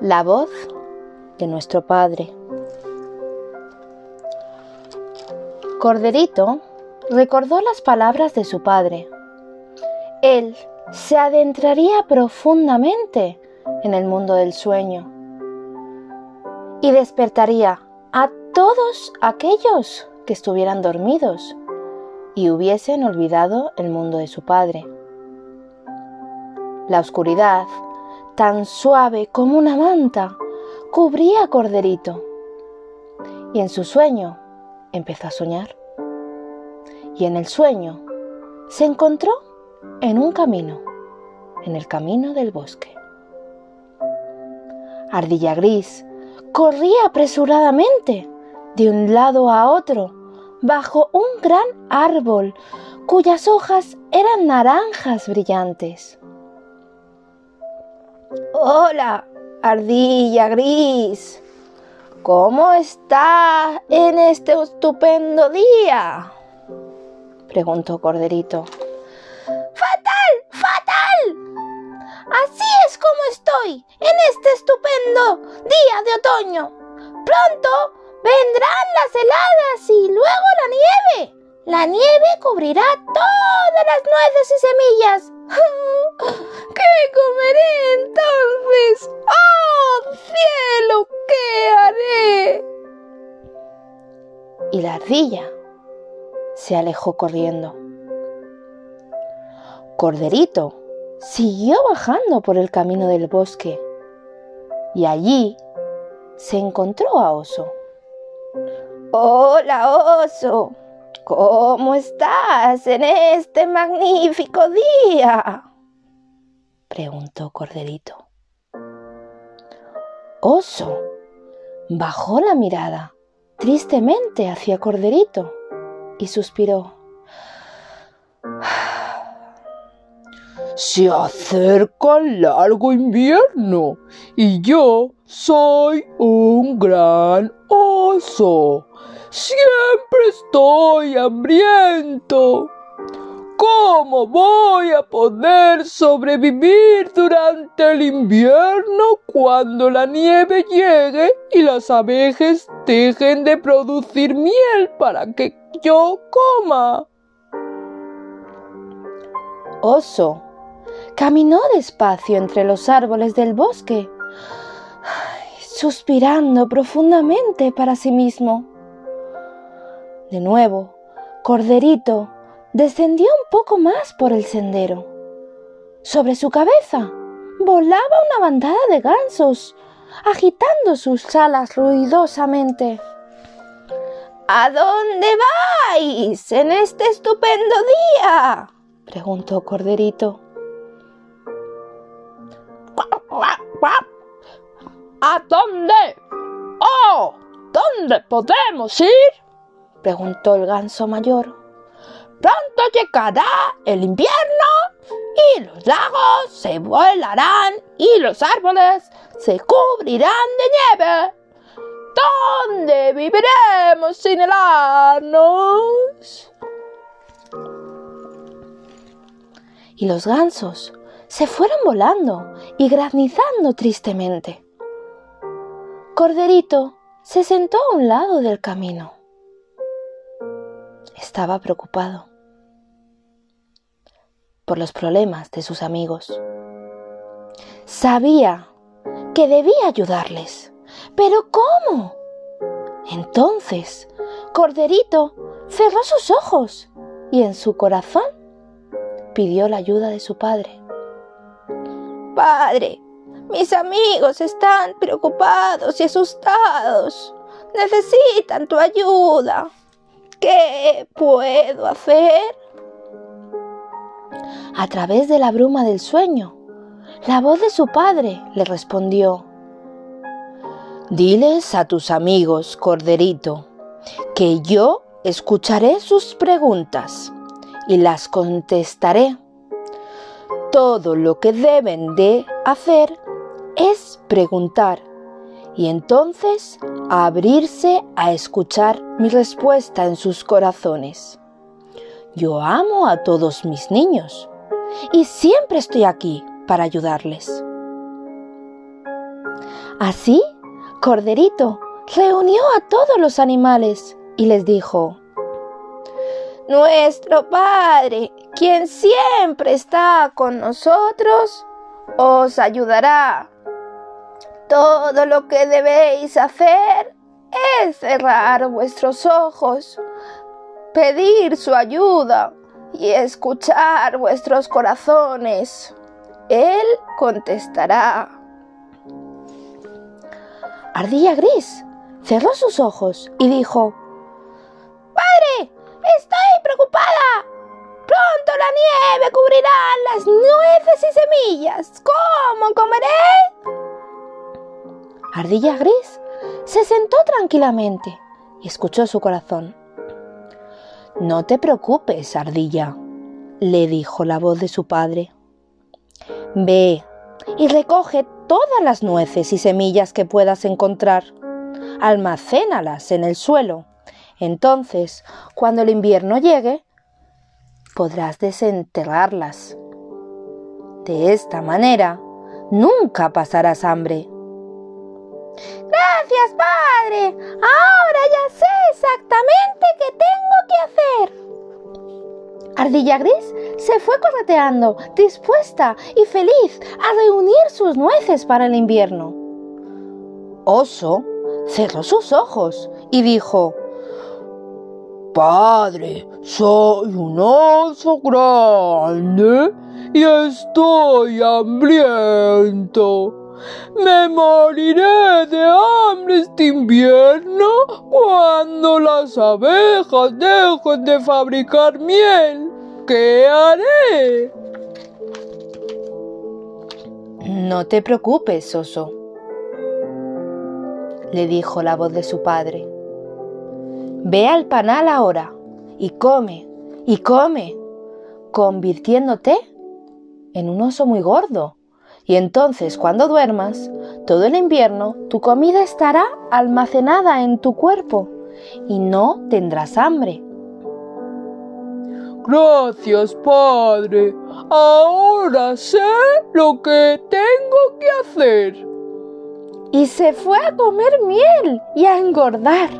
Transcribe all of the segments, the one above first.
La voz de nuestro Padre. Corderito recordó las palabras de su padre. Él se adentraría profundamente en el mundo del sueño y despertaría a todos aquellos que estuvieran dormidos y hubiesen olvidado el mundo de su padre. La oscuridad, tan suave como una manta, cubría a Corderito y en su sueño empezó a soñar. Y en el sueño se encontró en un camino, en el camino del bosque. Ardilla Gris corría apresuradamente de un lado a otro bajo un gran árbol cuyas hojas eran naranjas brillantes. Hola, ardilla gris. ¿Cómo está en este estupendo día? preguntó Corderito. ¡Fatal! ¡Fatal! Así es como estoy en este estupendo día de otoño. Pronto vendrán las heladas y luego la nieve. La nieve cubrirá todas las nueces y semillas. ¿Qué comeré entonces? ¡Oh, cielo! ¿Qué haré? Y la ardilla se alejó corriendo. Corderito siguió bajando por el camino del bosque y allí se encontró a Oso. Hola, Oso. ¿Cómo estás en este magnífico día? preguntó Corderito. Oso bajó la mirada tristemente hacia Corderito y suspiró. Se acerca el largo invierno y yo soy un gran oso. Siempre estoy hambriento. ¿Cómo voy a poder sobrevivir durante el invierno cuando la nieve llegue y las abejas dejen de producir miel para que yo coma? Oso caminó despacio entre los árboles del bosque, suspirando profundamente para sí mismo. De nuevo, Corderito descendió un poco más por el sendero. Sobre su cabeza volaba una bandada de gansos, agitando sus alas ruidosamente. ¿A dónde vais en este estupendo día? preguntó Corderito. ¿A dónde? ¡Oh! ¿Dónde podemos ir? preguntó el ganso mayor. Pronto llegará el invierno y los lagos se vuelarán y los árboles se cubrirán de nieve. ¿Dónde viviremos sin helarnos? Y los gansos se fueron volando y granizando tristemente. Corderito se sentó a un lado del camino. Estaba preocupado por los problemas de sus amigos. Sabía que debía ayudarles, pero ¿cómo? Entonces, Corderito cerró sus ojos y en su corazón pidió la ayuda de su padre. Padre, mis amigos están preocupados y asustados. Necesitan tu ayuda. ¿Qué puedo hacer? A través de la bruma del sueño, la voz de su padre le respondió. Diles a tus amigos, Corderito, que yo escucharé sus preguntas y las contestaré todo lo que deben de hacer es preguntar y entonces abrirse a escuchar mi respuesta en sus corazones. Yo amo a todos mis niños y siempre estoy aquí para ayudarles. Así, Corderito reunió a todos los animales y les dijo, Nuestro Padre, quien siempre está con nosotros, os ayudará. Todo lo que debéis hacer es cerrar vuestros ojos, pedir su ayuda y escuchar vuestros corazones. Él contestará. Ardilla Gris cerró sus ojos y dijo, Padre, estoy preocupada. Pronto la nieve cubrirá las nueces y semillas. ¿Cómo comeré? Ardilla Gris se sentó tranquilamente y escuchó su corazón. No te preocupes, Ardilla, le dijo la voz de su padre. Ve y recoge todas las nueces y semillas que puedas encontrar. Almacénalas en el suelo. Entonces, cuando el invierno llegue, podrás desenterrarlas. De esta manera, nunca pasarás hambre. Gracias, padre. Ahora ya sé exactamente qué tengo que hacer. Ardilla Gris se fue correteando, dispuesta y feliz a reunir sus nueces para el invierno. Oso cerró sus ojos y dijo, Padre, soy un oso grande y estoy hambriento. Me moriré de hambre este invierno cuando las abejas dejen de fabricar miel. ¿Qué haré? No te preocupes, oso, le dijo la voz de su padre. Ve al panal ahora y come y come, convirtiéndote en un oso muy gordo y entonces cuando duermas, todo el invierno tu comida estará almacenada en tu cuerpo y no tendrás hambre. Gracias, Padre. Ahora sé lo que tengo que hacer. Y se fue a comer miel y a engordar.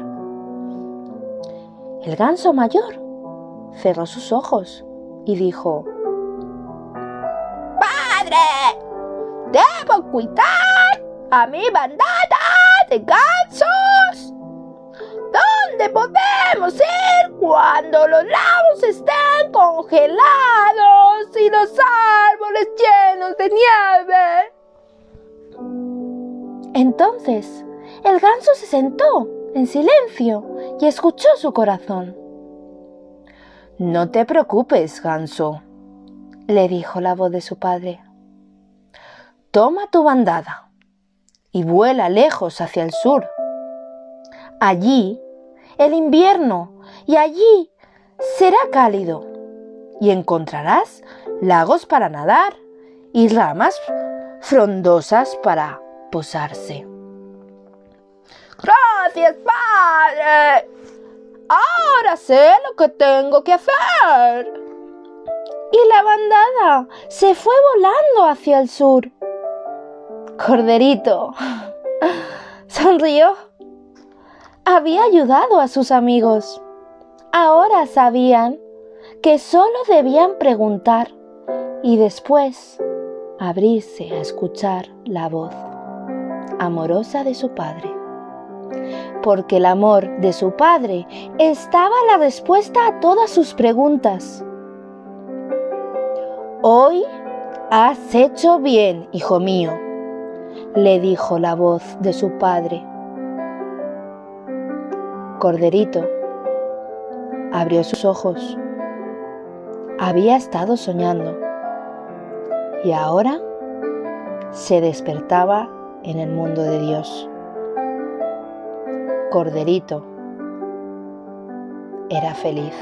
El ganso mayor cerró sus ojos y dijo, Debo cuidar a mi bandada de gansos. ¿Dónde podemos ir cuando los lagos estén congelados y los árboles llenos de nieve? Entonces, el ganso se sentó en silencio y escuchó su corazón. No te preocupes, ganso, le dijo la voz de su padre. Toma tu bandada y vuela lejos hacia el sur. Allí el invierno y allí será cálido y encontrarás lagos para nadar y ramas frondosas para posarse. Gracias, padre. Ahora sé lo que tengo que hacer. Y la bandada se fue volando hacia el sur. Corderito sonrió. Había ayudado a sus amigos. Ahora sabían que solo debían preguntar y después abrirse a escuchar la voz amorosa de su padre. Porque el amor de su padre estaba la respuesta a todas sus preguntas. Hoy has hecho bien, hijo mío le dijo la voz de su padre. Corderito abrió sus ojos. Había estado soñando y ahora se despertaba en el mundo de Dios. Corderito era feliz.